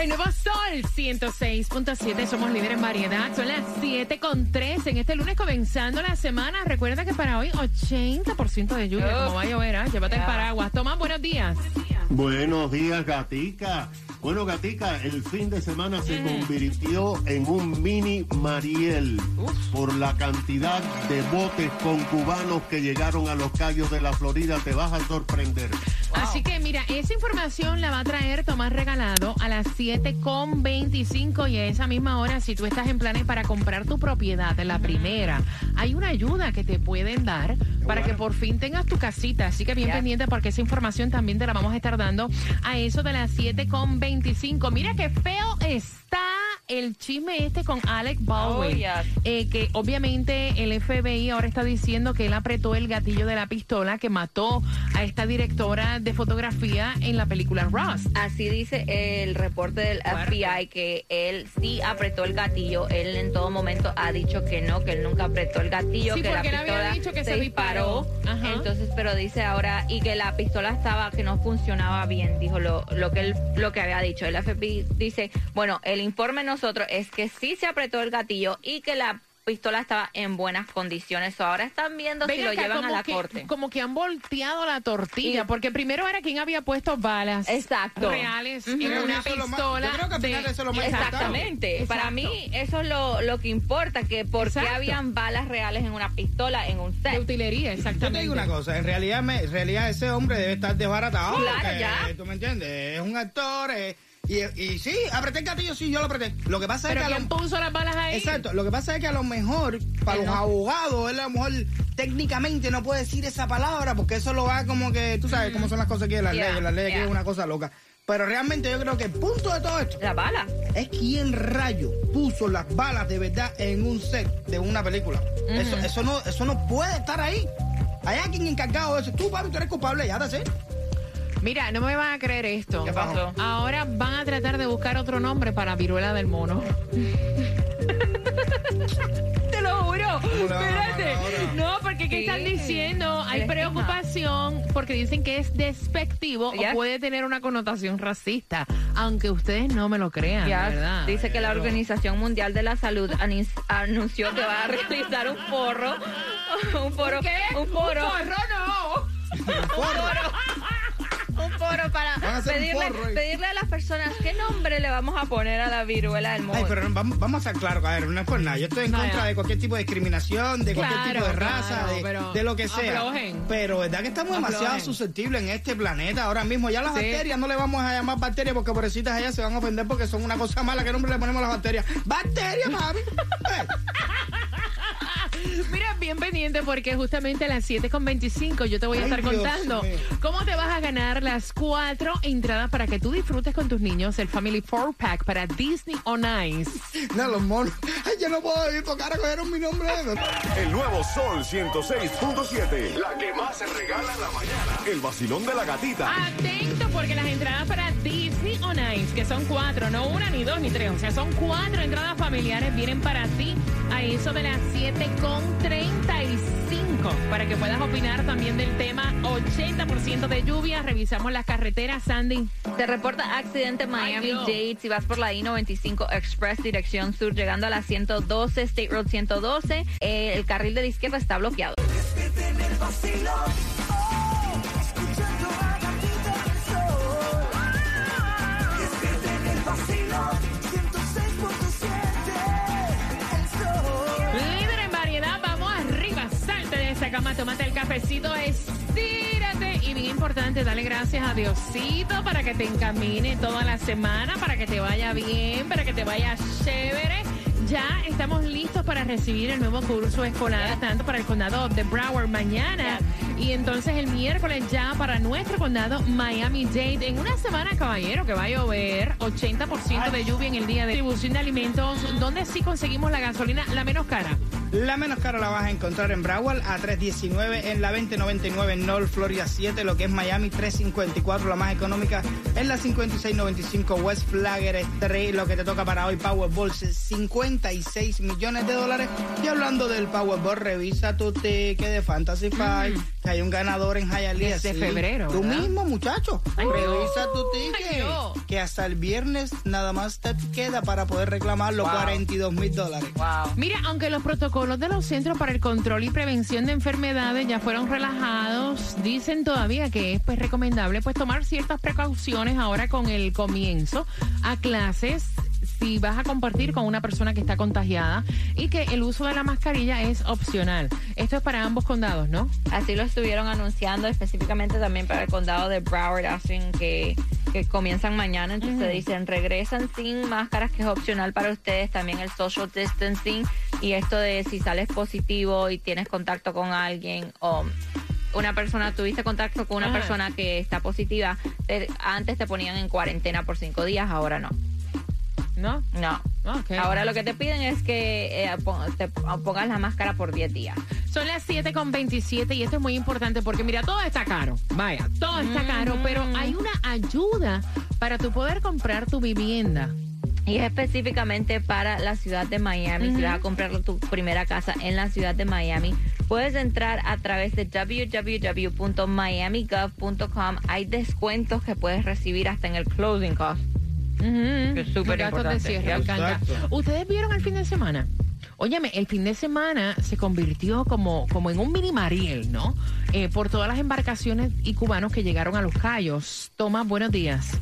El nuevo Sol 106.7, somos líderes en variedad. Son las 7 con 3 en este lunes comenzando la semana. Recuerda que para hoy 80% de lluvia, como va a llover, ¿ah? llévate el paraguas. Tomás, buenos días. Buenos días, gatica. Bueno, Gatica, el fin de semana se convirtió en un mini Mariel por la cantidad de botes con cubanos que llegaron a los callos de la Florida. Te vas a sorprender. Así que mira, esa información la va a traer Tomás Regalado a las 7.25 y a esa misma hora, si tú estás en planes para comprar tu propiedad, la primera, hay una ayuda que te pueden dar para que por fin tengas tu casita. Así que bien pendiente porque esa información también te la vamos a estar dando a eso de las 7.25. Mira qué feo está el chisme este con Alec Baldwin. Oh, eh, que obviamente el FBI ahora está diciendo que él apretó el gatillo de la pistola que mató a esta directora de fotografía en la película Ross. Así dice el reporte del FBI que él sí apretó el gatillo. Él en todo momento ha dicho que no, que él nunca apretó el gatillo, que la pistola dicho que se, disparó. Entonces, pero dice ahora y que la pistola estaba que no funcionaba bien, dijo lo, lo que él lo que había dicho. El FBI dice, bueno, el informe no nosotros es que sí se apretó el gatillo y que la pistola estaba en buenas condiciones. Ahora están viendo si lo llevan a la corte. Como que han volteado la tortilla, porque primero era quien había puesto balas Exacto. reales en una pistola. Exactamente. Para mí eso es lo, lo que importa, que por qué habían balas reales en una pistola en un set. De utilería, exactamente. Yo te digo una cosa, en realidad, me, en realidad ese hombre debe estar desbaratado. Claro, ya. ¿Tú me entiendes? Es un actor... Y, sí, apreté el gatillo, sí, yo lo apreté. Lo que pasa es que. ¿quién puso las balas ahí? Exacto. Lo que pasa es que a lo mejor, para los abogados, él a lo mejor técnicamente no puede decir esa palabra porque eso lo va como que. Tú sabes cómo son las cosas aquí en las leyes. Las leyes que es una cosa loca. Pero realmente yo creo que el punto de todo esto. La bala. Es quién rayo puso las balas de verdad en un set de una película. eso, eso, no, eso no puede estar ahí. Hay alguien encargado de eso. Tú, papi, tú eres culpable, ya te sé. Mira, no me van a creer esto. ¿Qué pasó? Ahora van a tratar de buscar otro nombre para viruela del mono. Te lo juro. Espérate. No, porque ¿qué están diciendo? Hay preocupación porque dicen que es despectivo o puede tener una connotación racista, aunque ustedes no me lo crean, ¿verdad? Dice que la Organización Mundial de la Salud anunció que va a realizar un forro. Un foro. ¿Qué? Un foro. Un forro no. Un foro foro para pedirle, pedirle, a las personas qué nombre le vamos a poner a la viruela del mono. Ay, pero vamos, vamos a ser claros, a ver, no es por nada. Yo estoy en contra de cualquier tipo de discriminación, de cualquier tipo de raza, de, lo que sea. Pero verdad que estamos demasiado susceptibles en este planeta ahora mismo. Ya las bacterias no le vamos a llamar bacterias porque pobrecitas ellas se van a ofender porque son una cosa mala. ¿Qué nombre le ponemos a las bacterias? ¡Bacterias, mami! Mira, bien pendiente porque justamente a las 7.25 yo te voy a estar contando cómo te vas a ganar las cuatro entradas para que tú disfrutes con tus niños el Family Four Pack para Disney on Ice. No, los monos. Ay, yo no puedo ir tocar a coger mi nombre. El nuevo Sol 106.7. La que más se regala en la mañana. El vacilón de la gatita. Atento porque las entradas para Disney on Ice, que son cuatro, no una, ni dos, ni tres, o sea, son cuatro entradas familiares, vienen para ti a eso de las 7.35 para que puedas opinar también del tema 80% de lluvia. Revisamos las carreteras, Sandy. Se reporta accidente Miami-Dade si vas por la I-95 Express dirección sur llegando a la 112 State Road 112. Eh, el carril de la izquierda está bloqueado. Tómate el cafecito, estírate. Y bien importante, dale gracias a Diosito para que te encamine toda la semana, para que te vaya bien, para que te vaya chévere. Ya estamos listos para recibir el nuevo curso escolar, tanto para el condado de Broward mañana y entonces el miércoles ya para nuestro condado Miami-Dade. En una semana, caballero, que va a llover, 80% de lluvia en el día de distribución de alimentos, donde sí conseguimos la gasolina la menos cara. La menos cara la vas a encontrar en Broward a 319 en la 2099 en North Florida 7, lo que es Miami 354, la más económica en la 5695 West Flagger Street, lo que te toca para hoy Powerball 56 millones de dólares. Y hablando del Powerball, revisa tu ticket de Fantasy Five, que hay un ganador en Hialeah. de febrero. Tú mismo, muchacho. revisa tu ticket, que hasta el viernes nada más te queda para poder reclamar los 42 mil dólares. Mira, aunque los protocolos de los Centros para el Control y Prevención de Enfermedades ya fueron relajados, dicen todavía que es pues recomendable pues tomar ciertas precauciones ahora con el comienzo a clases si vas a compartir con una persona que está contagiada y que el uso de la mascarilla es opcional. Esto es para ambos condados, ¿no? Así lo estuvieron anunciando específicamente también para el condado de Broward, hacen que, que comienzan mañana, entonces dicen regresan sin máscaras que es opcional para ustedes, también el social distancing y esto de si sales positivo y tienes contacto con alguien o una persona, tuviste contacto con una persona que está positiva, antes te ponían en cuarentena por cinco días, ahora no. ¿No? No. Ahora lo que te piden es que eh, te pongas la máscara por 10 días. Son las 7 con 27 y esto es muy importante porque mira, todo está caro. Vaya, todo está caro, pero hay una ayuda para tu poder comprar tu vivienda. Y es específicamente para la ciudad de Miami. Si vas a comprar tu primera casa en la ciudad de Miami, puedes entrar a través de www.miamigov.com. Hay descuentos que puedes recibir hasta en el closing cost es súper importante. ¿Ustedes vieron el fin de semana? Óyeme, el fin de semana se convirtió como, como en un mini Mariel, ¿no? Eh, por todas las embarcaciones y cubanos que llegaron a los Cayos. Tomás, buenos días.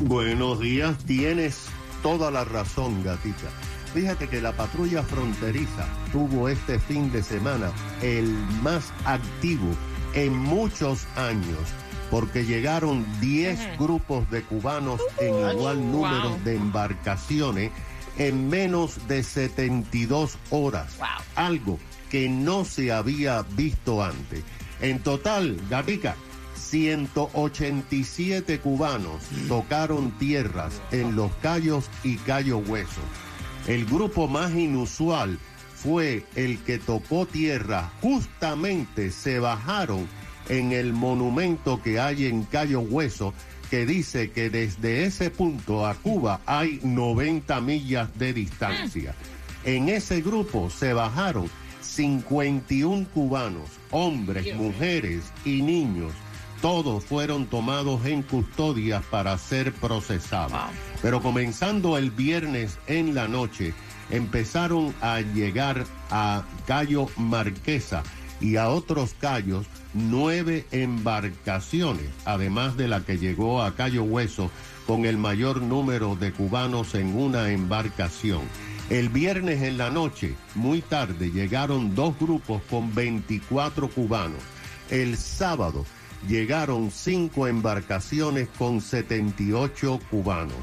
Buenos días, tienes toda la razón, gatita. Fíjate que la patrulla fronteriza tuvo este fin de semana el más activo en muchos años porque llegaron 10 grupos de cubanos en igual número de embarcaciones en menos de 72 horas. Algo que no se había visto antes. En total, Gatica, 187 cubanos tocaron tierras en los Cayos y Cayo Hueso. El grupo más inusual fue el que tocó tierra. Justamente se bajaron en el monumento que hay en Cayo Hueso, que dice que desde ese punto a Cuba hay 90 millas de distancia. En ese grupo se bajaron 51 cubanos, hombres, mujeres y niños. Todos fueron tomados en custodia para ser procesados. Pero comenzando el viernes en la noche, empezaron a llegar a Cayo Marquesa y a otros callos nueve embarcaciones, además de la que llegó a Cayo Hueso con el mayor número de cubanos en una embarcación. El viernes en la noche, muy tarde, llegaron dos grupos con 24 cubanos. El sábado llegaron cinco embarcaciones con 78 cubanos.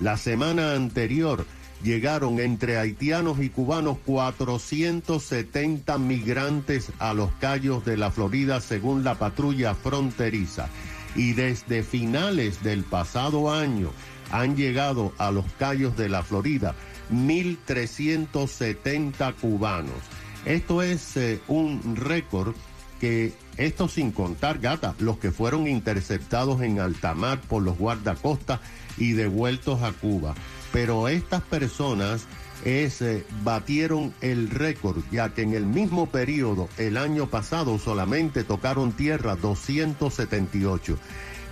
La semana anterior llegaron entre haitianos y cubanos 470 migrantes a los callos de la Florida según la patrulla fronteriza. Y desde finales del pasado año han llegado a los callos de la Florida 1.370 cubanos. Esto es eh, un récord que, esto sin contar, gata, los que fueron interceptados en alta mar por los guardacostas y devueltos a Cuba pero estas personas eh, batieron el récord, ya que en el mismo periodo, el año pasado, solamente tocaron tierra 278.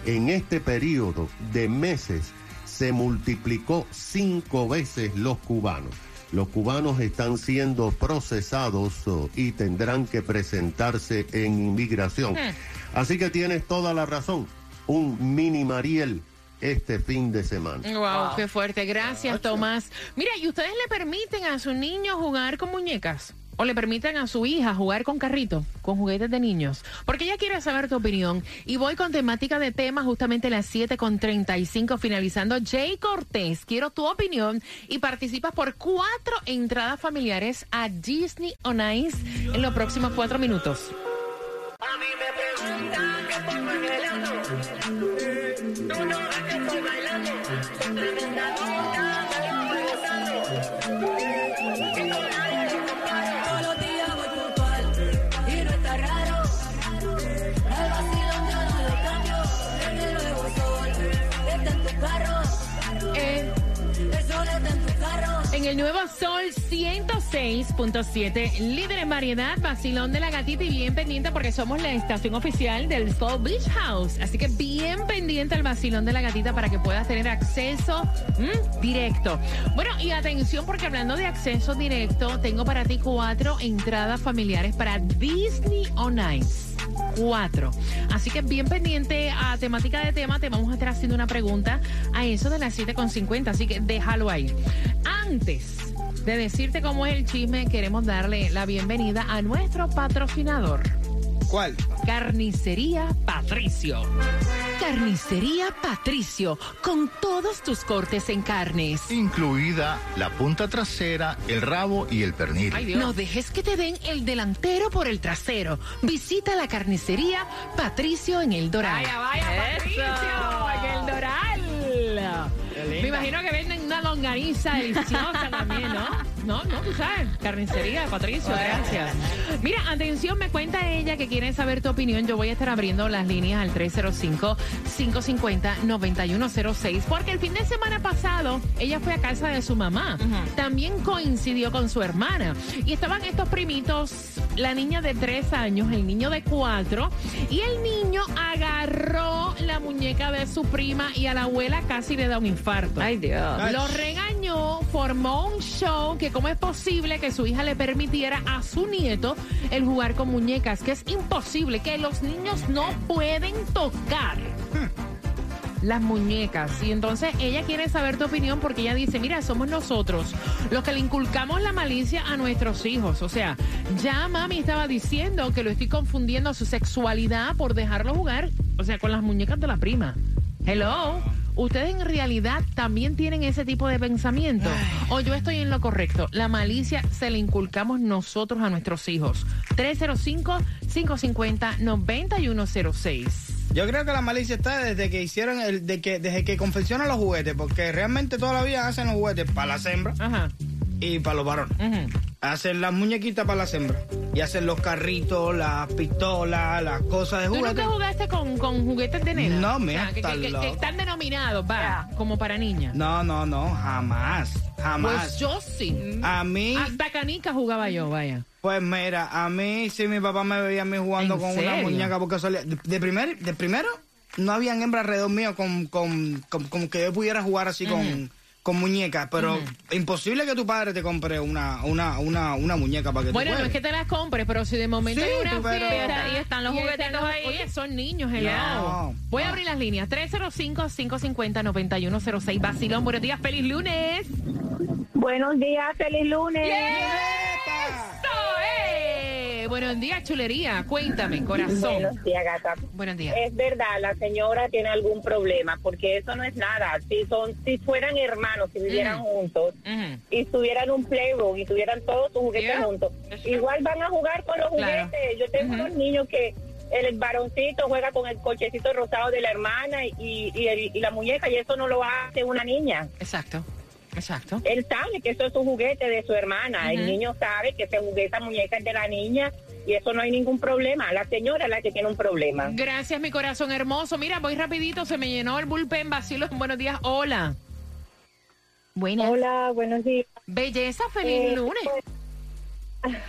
En este periodo de meses se multiplicó cinco veces los cubanos. Los cubanos están siendo procesados oh, y tendrán que presentarse en inmigración. Hmm. Así que tienes toda la razón. Un mini Mariel este fin de semana. Wow, qué fuerte. Gracias, Tomás. Mira, ¿y ustedes le permiten a su niño jugar con muñecas? ¿O le permiten a su hija jugar con carrito, con juguetes de niños? Porque ella quiere saber tu opinión. Y voy con temática de tema justamente las 7 con 35, finalizando. Jay Cortés, quiero tu opinión y participas por cuatro entradas familiares a Disney on Ice en los próximos cuatro minutos. Thank you. El nuevo Sol 106.7, líder en variedad, vacilón de la gatita y bien pendiente porque somos la estación oficial del Soul Beach House. Así que bien pendiente al vacilón de la gatita para que puedas tener acceso directo. Bueno, y atención porque hablando de acceso directo, tengo para ti cuatro entradas familiares para Disney on Ice. Cuatro. Así que bien pendiente a temática de tema, te vamos a estar haciendo una pregunta a eso de las 7.50, así que déjalo ahí. Antes de decirte cómo es el chisme, queremos darle la bienvenida a nuestro patrocinador. ¿Cuál? Carnicería Patricio. Carnicería Patricio, con todos tus cortes en carnes. Incluida la punta trasera, el rabo y el pernil. no dejes que te den el delantero por el trasero. Visita la carnicería Patricio en el Doral. Vaya, vaya, Patricio, en el Doral. Me imagino que venden una longaniza deliciosa también, ¿no? No, no, tú sabes. Carnicería, Patricio, gracias. Mira, atención, me cuenta ella que quiere saber tu opinión. Yo voy a estar abriendo las líneas al 305-550-9106 porque el fin de semana pasado ella fue a casa de su mamá. También coincidió con su hermana. Y estaban estos primitos, la niña de tres años, el niño de cuatro, y el niño agarró la muñeca de su prima y a la abuela casi le da un infarto. Ay, Dios. Lo regañó, formó un show que cómo es posible que su hija le permitiera a su nieto el jugar con muñecas, que es imposible, que los niños no pueden tocar. Las muñecas. Y entonces ella quiere saber tu opinión porque ella dice, mira, somos nosotros los que le inculcamos la malicia a nuestros hijos. O sea, ya mami estaba diciendo que lo estoy confundiendo a su sexualidad por dejarlo jugar, o sea, con las muñecas de la prima. Hello. ¿Ustedes en realidad también tienen ese tipo de pensamiento? ¿O yo estoy en lo correcto? La malicia se la inculcamos nosotros a nuestros hijos. 305-550-9106. Yo creo que la malicia está desde que hicieron el, de que, desde que confeccionan los juguetes, porque realmente toda la vida hacen los juguetes para las hembras y para los varones. Hacen las muñequitas para las hembras. Y hacen los carritos, las pistolas, las cosas de juguete. ¿Tú nunca jugaste con, con juguetes de nena? No, me que, están denominados, va, como para niñas. No, no, no, jamás, jamás. Pues yo sí. A mí... Hasta canica jugaba yo, vaya. Pues mira, a mí sí mi papá me veía a mí jugando con una muñeca porque solía... De, primer, de primero, no habían hembras alrededor mío con, con, con, que yo pudiera jugar así con con muñecas, pero imposible que tu padre te compre una, una, una, una muñeca para que bueno, Bueno, no es que te las compres, pero si de momento hay una fiesta y están los juguetitos ahí. Oye, son niños, hello. Voy a abrir las líneas. 305-550-9106. Basilón, buenos días, feliz lunes. Buenos días, feliz lunes. Buenos días, chulería. Cuéntame, corazón. Buenos días, gata. Buenos días. Es verdad, la señora tiene algún problema, porque eso no es nada. Si son, si fueran hermanos, si vivieran juntos, y tuvieran un playroom y tuvieran todos sus juguetes juntos, igual van a jugar con los juguetes. Yo tengo unos niños que el varoncito juega con el cochecito rosado de la hermana y, y, la muñeca, y eso no lo hace una niña. Exacto. Exacto. Él sabe que eso es un juguete de su hermana. El niño sabe que ese juguete, esa muñeca es de la niña y eso no hay ningún problema. La señora es la que tiene un problema. Gracias, mi corazón hermoso. Mira, voy rapidito, se me llenó el bullpen vacío. Buenos días, hola. Buenas. Hola, buenos días. Belleza, feliz eh, lunes.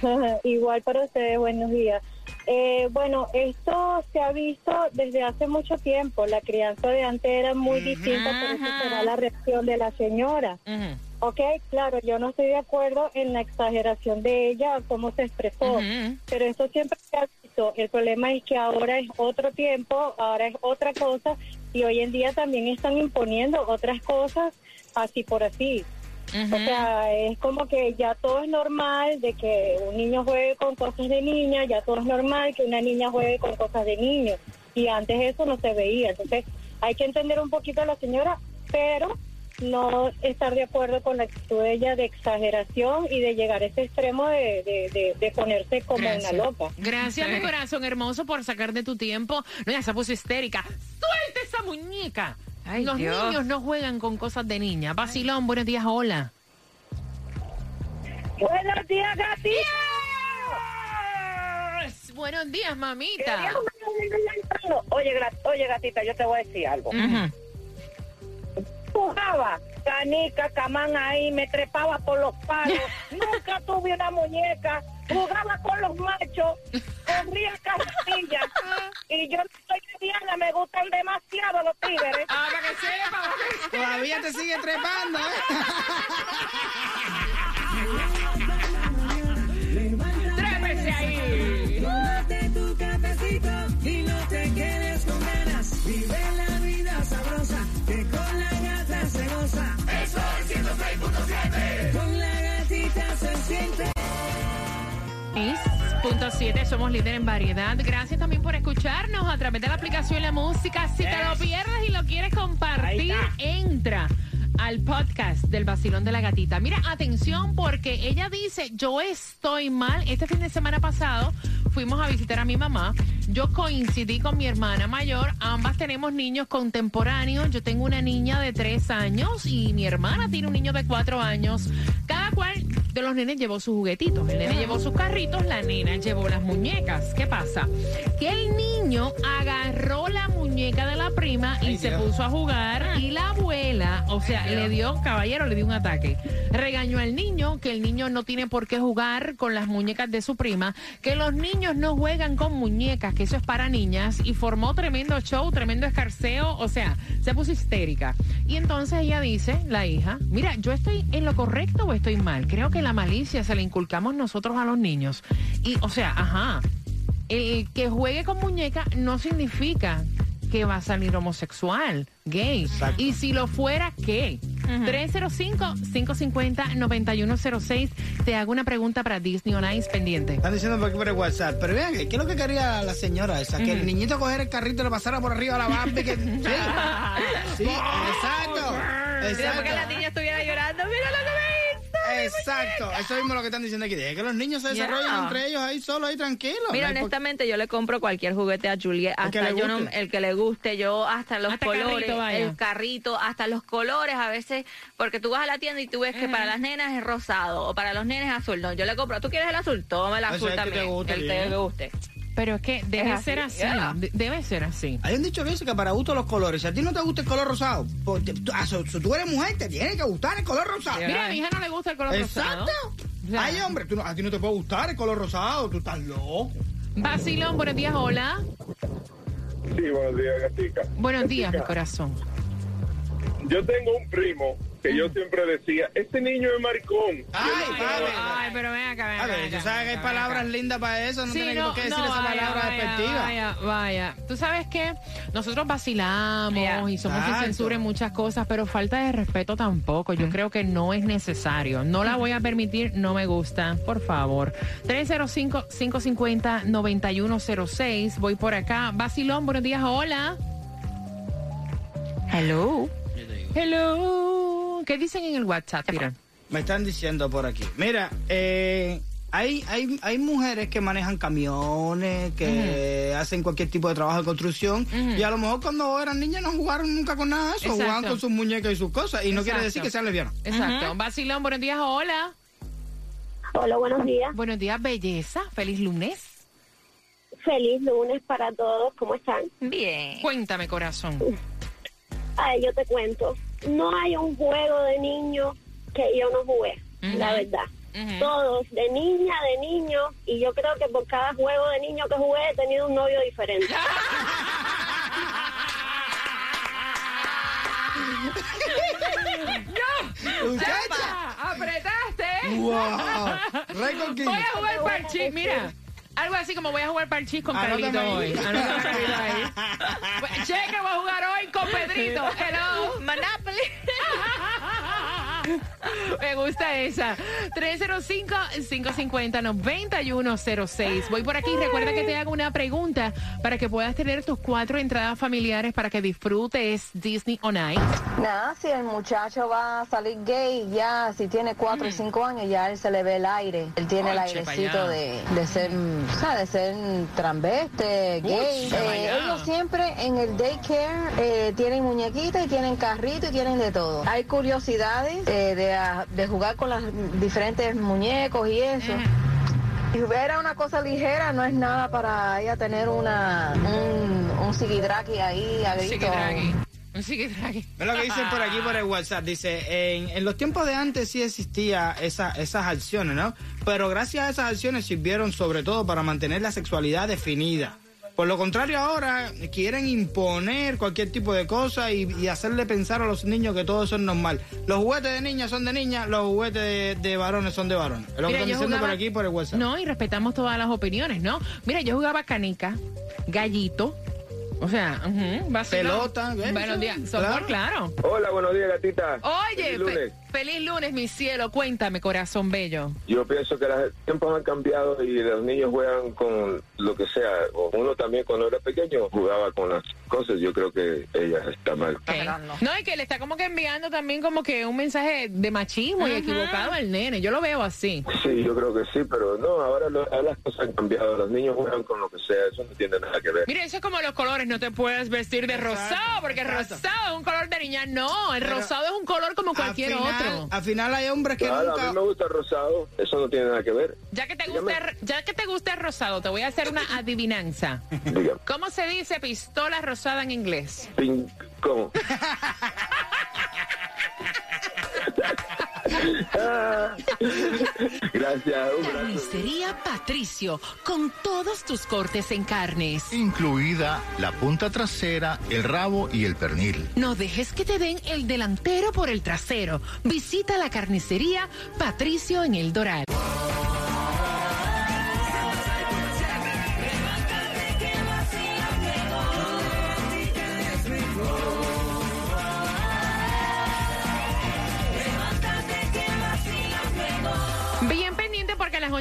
Pues, igual para ustedes, buenos días. Eh, bueno, esto se ha visto desde hace mucho tiempo. La crianza de antes era muy distinta, por eso será la reacción de la señora. Ok, claro, yo no estoy de acuerdo en la exageración de ella, cómo se expresó, pero eso siempre se ha visto. El problema es que ahora es otro tiempo, ahora es otra cosa, y hoy en día también están imponiendo otras cosas así por así. O sea, es como que ya todo es normal de que un niño juegue con cosas de niña, ya todo es normal que una niña juegue con cosas de niño. Y antes eso no se veía. Entonces, hay que entender un poquito a la señora, pero no estar de acuerdo con la actitud de ella de exageración y de llegar a ese extremo de, de, ponerse como una loca. Gracias, mi corazón hermoso, por sacar de tu tiempo. No, ya se puso histérica. ¡Suelta esa muñeca! Los niños no juegan con cosas de niña. Basilón, buenos días, hola. Buenos días, gatita. Buenos días, mamita. Oye, oye, gatita, yo te voy a decir algo. Jugaba canica, camán ahí, me trepaba por los palos. Nunca tuve una muñeca. Jugaba con los machos, corría carretillas. y yo no soy cristiana, me gustan demasiado los tigres. Ah, para que sepa. Todavía te sigue trepando, ¿eh? Trépese ahí. Tómate tu cafecito y no te quedes con ganas. Vive la vida sabrosa que con la gata se goza. Eso es 106.7. Con la gatita se siente. Punto 7, somos líder en variedad. Gracias también por escucharnos a través de la aplicación La Música. Si te lo pierdes y lo quieres compartir, entra al podcast del vacilón de la gatita. Mira, atención porque ella dice, yo estoy mal. Este fin de semana pasado fuimos a visitar a mi mamá. Yo coincidí con mi hermana mayor. Ambas tenemos niños contemporáneos. Yo tengo una niña de tres años y mi hermana tiene un niño de cuatro años. Cada cual de los nenes llevó sus juguetitos. El nene llevó sus carritos, la nena llevó las muñecas. ¿Qué pasa? Que el niño agarró la muñeca de la prima y se puso a jugar y la abuela, o sea, le dio, caballero, le dio un ataque. Regañó al niño que el niño no tiene por qué jugar con las muñecas de su prima, que los niños no juegan con muñecas, que eso es para niñas y formó tremendo show, tremendo escarceo, o sea, se puso histérica. Y entonces ella dice, la hija, mira, yo estoy en lo correcto o estoy mal. Creo que la malicia se la inculcamos nosotros a los niños. Y, o sea, ajá, el que juegue con muñeca no significa que va a salir homosexual, gay. Y si lo fuera, ¿qué? 305-550-9106. Te hago una pregunta para Disney on Ice pendiente. Están diciendo por aquí por el WhatsApp. Pero vean, ¿qué es lo que quería la señora esa? Que el niñito cogiera el carrito y le pasara por arriba a la Bambi. Que... Sí, sí exacto. Exacto. Exacto, eso mismo lo que están diciendo aquí. que los niños se desarrollen entre ellos ahí solo, ahí tranquilos. Mira, honestamente, yo le compro cualquier juguete a Juliet, hasta el que, yo no, el que le guste, yo hasta los colores, el carrito, hasta los colores a veces, porque tú vas a la tienda y tú ves que para las nenas es rosado o para los nenes es azul. No, yo le compro, ¿tú quieres el azul? Toma el azul también, el que te guste. Pero es que debe ser así. Debe ser así. Hay un dicho que que para gusto los colores. Si a ti no te gusta el color rosado, pues, ah, si tú eres mujer, te tiene que gustar el color rosado. Mira, a mi hija no le gusta el color rosado. Exacto. Ay, hombre, a ti no te puede gustar el color rosado. Tú estás loco. Basilón, buenos días, hola. Sí, buenos días, Gatica. Buenos días, mi corazón. Yo tengo un primo que yo siempre decía, este niño es maricón. Ay, Ay, pero ven acá, ven acá. tú sabes que hay palabras lindas para eso, no sí, tienes por qué decir esa palabra despectiva. Vaya, vaya. Tú sabes que nosotros vacilamos y somos sin censura en muchas cosas, pero falta de respeto tampoco. Yo creo que no es necesario. No la voy a permitir, no me gusta. Por favor. 305-550-9106. Voy por acá. Vacilón, buenos días, hola. Hello. Hello. ¿Qué dicen en el WhatsApp? Mira. Me están diciendo por aquí. Mira, eh, hay, hay, hay mujeres que manejan camiones, que hacen cualquier tipo de trabajo de construcción, y a lo mejor cuando eran niñas no jugaron nunca con nada de eso, jugaban con sus muñecas y sus cosas, y no quiere decir que sean lesbianas. Exacto. Basilón, buenos días, hola. Hola, buenos días. Buenos días, belleza. Feliz lunes. Feliz lunes para todos. ¿Cómo están? Bien. Cuéntame, corazón. Ay, yo te cuento. No hay un juego de niño que yo no jugué, la verdad. Todos, de niña, de niño, y yo creo que por cada juego de niño que jugué he tenido un novio diferente. ¡No! ¡Apretaste! ¡Wow! Voy a jugar parchís, mira. Algo así como voy a jugar parchís con Carlito hoy. Cheque, voy a jugar hoy con Pedrito. Hello. Monopoly. Me gusta esa. 305-550-9106. Voy por aquí. Recuerda que te hago una pregunta para que puedas tener tus cuatro entradas familiares para que disfrutes Disney On Ice. Nada, si el muchacho va a salir gay, ya si tiene cuatro y mm. cinco años, ya él se le ve el aire. Él tiene el airecito de, de, ser, ¿sabes? De ser transveste, gay. Eh, ellos siempre en el daycare eh, tienen muñequitas y tienen carrito y tienen de todo. Hay curiosidades de, jugar con los diferentes muñecos y eso. Si hubiera una cosa ligera, no es nada para ella tener una un, un ahí a grito. Trague. Es lo que dicen por aquí por el WhatsApp. Dice, en, en los tiempos de antes sí existía esa, esas acciones, ¿no? Pero gracias a esas acciones sirvieron sobre todo para mantener la sexualidad definida. Por lo contrario, ahora quieren imponer cualquier tipo de cosa y, hacerle pensar a los niños que todo eso es normal. Los juguetes de niñas son de niñas, los juguetes de, varones son de varones. Es lo que están diciendo por aquí por el WhatsApp. No, y respetamos todas las opiniones, ¿no? Mira, yo jugaba canica, gallito, o sea, pelota. Buenos días, claro. claro. Hola, buenos días, gatita. Oye, Feliz lunes, mi cielo. Cuéntame, corazón bello. Yo pienso que los tiempos han cambiado y los niños juegan con lo que sea. Uno también cuando era pequeño jugaba con las cosas. Yo creo que ella está mal. No, y que le está como que enviando también como que un mensaje de machismo y equivocado al nene. Yo lo veo así. Sí, yo creo que sí, pero no, ahora, las cosas han cambiado. Los niños juegan con lo que sea. Eso no tiene nada que ver. Mire, eso es como los colores. No te puedes vestir de rosado porque rosado es un color de niña. No, el rosado es un color como cualquier otro. Al final hay hombres que nunca... A mí me gusta el rosado, eso no tiene nada que ver. Ya que te gusta, ya que te gusta el rosado, te voy a hacer una adivinanza. ¿Cómo se dice pistola rosada en inglés? ¿Cómo? Gracias. Carnicería Patricio, con todos tus cortes en carnes. Incluida la punta trasera, el rabo y el pernil. No dejes que te den el delantero por el trasero. Visita la carnicería Patricio en El Doral.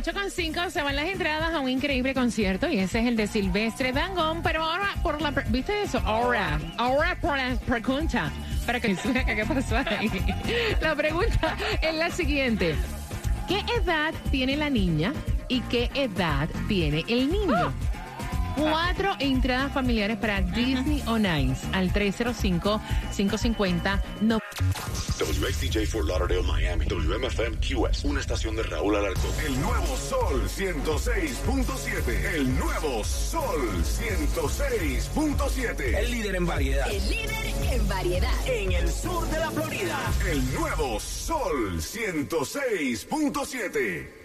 8.5 se van las entradas a un increíble concierto y ese es el de Silvestre Dangón. Pero ahora, por la. ¿Viste eso? Ahora, ahora por la pregunta. Para que se qué pasó ahí. La pregunta es la siguiente: ¿Qué edad tiene la niña y qué edad tiene el niño? Cuatro entradas familiares para Disney on Ice al 305-550. No. WXTJ for Lauderdale, Miami. WMFM QS. Una estación de Raúl Alarcón. El nuevo Sol 106.7. El nuevo Sol 106.7. El líder en variedad. El líder en variedad. En el sur de la Florida. El nuevo Sol 106.7.